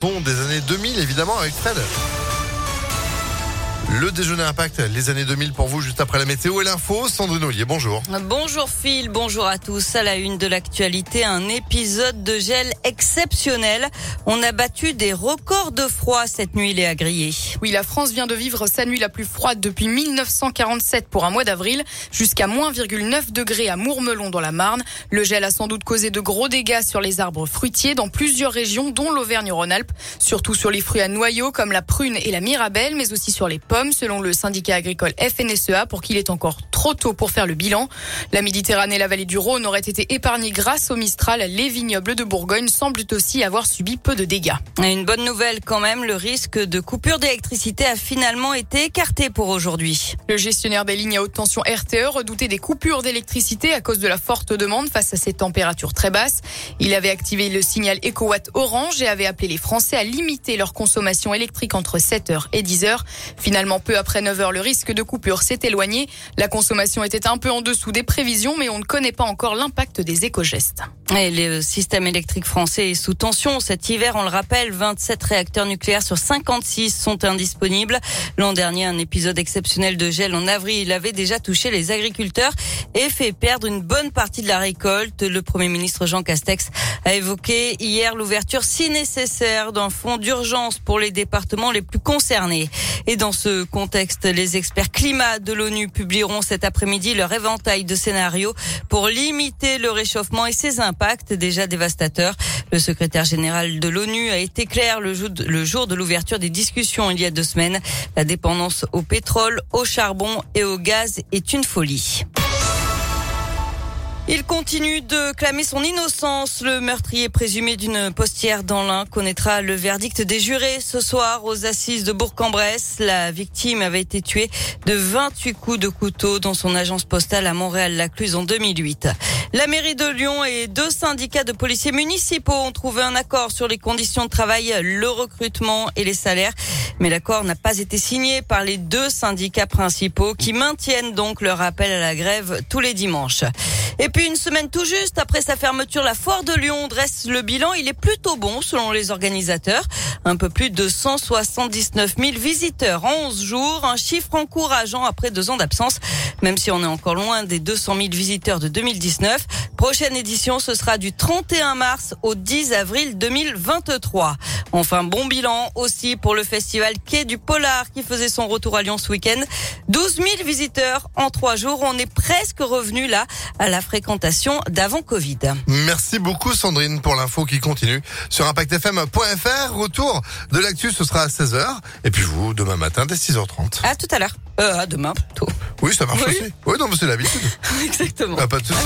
Bon, des années 2000 évidemment avec Fred. Le déjeuner impact, les années 2000 pour vous, juste après la météo et l'info. Sandrine Ollier, bonjour. Bonjour Phil, bonjour à tous. À la une de l'actualité, un épisode de gel exceptionnel. On a battu des records de froid cette nuit, les Grillé. Oui, la France vient de vivre sa nuit la plus froide depuis 1947 pour un mois d'avril, jusqu'à moins 9 degrés à Mourmelon dans la Marne. Le gel a sans doute causé de gros dégâts sur les arbres fruitiers dans plusieurs régions, dont l'Auvergne-Rhône-Alpes, surtout sur les fruits à noyaux comme la prune et la mirabelle, mais aussi sur les pommes selon le syndicat agricole FNSEA, pour qu'il est encore trop tôt pour faire le bilan. La Méditerranée et la vallée du Rhône auraient été épargnées grâce au Mistral. Les vignobles de Bourgogne semblent aussi avoir subi peu de dégâts. Une bonne nouvelle quand même, le risque de coupure d'électricité a finalement été écarté pour aujourd'hui. Le gestionnaire des lignes à haute tension RTE redoutait des coupures d'électricité à cause de la forte demande face à ces températures très basses. Il avait activé le signal EcoWatt orange et avait appelé les Français à limiter leur consommation électrique entre 7h et 10h. Finalement, peu après 9 heures, le risque de coupure s'est éloigné. La consommation était un peu en dessous des prévisions, mais on ne connaît pas encore l'impact des éco-gestes. Et le système électrique français est sous tension. Cet hiver, on le rappelle, 27 réacteurs nucléaires sur 56 sont indisponibles. L'an dernier, un épisode exceptionnel de gel en avril avait déjà touché les agriculteurs et fait perdre une bonne partie de la récolte. Le Premier ministre Jean Castex a évoqué hier l'ouverture, si nécessaire, d'un fonds d'urgence pour les départements les plus concernés. Et dans ce contexte, les experts climat de l'ONU publieront cet après-midi leur éventail de scénarios pour limiter le réchauffement et ses impacts déjà dévastateurs. Le secrétaire général de l'ONU a été clair le jour de l'ouverture des discussions il y a deux semaines. La dépendance au pétrole, au charbon et au gaz est une folie. Il continue de clamer son innocence. Le meurtrier présumé d'une postière dans l'Ain connaîtra le verdict des jurés ce soir aux assises de Bourg-en-Bresse. La victime avait été tuée de 28 coups de couteau dans son agence postale à Montréal-Lacluse en 2008. La mairie de Lyon et deux syndicats de policiers municipaux ont trouvé un accord sur les conditions de travail, le recrutement et les salaires. Mais l'accord n'a pas été signé par les deux syndicats principaux qui maintiennent donc leur appel à la grève tous les dimanches. Et puis une semaine tout juste après sa fermeture, la foire de Lyon dresse le bilan. Il est plutôt bon selon les organisateurs. Un peu plus de 179 000 visiteurs en 11 jours, un chiffre encourageant après deux ans d'absence, même si on est encore loin des 200 000 visiteurs de 2019. Prochaine édition, ce sera du 31 mars au 10 avril 2023. Enfin, bon bilan aussi pour le festival Quai du Polar qui faisait son retour à Lyon ce week-end. 12 000 visiteurs en trois jours. On est presque revenu là à la fréquentation d'avant Covid. Merci beaucoup Sandrine pour l'info qui continue sur impactfm.fr. Retour de l'actu, ce sera à 16h. Et puis vous, demain matin, dès 6h30. À tout à l'heure. Euh, à demain plutôt. Oui, ça marche aussi. Oui, non, mais c'est l'habitude. Exactement. Ah, pas de soucis.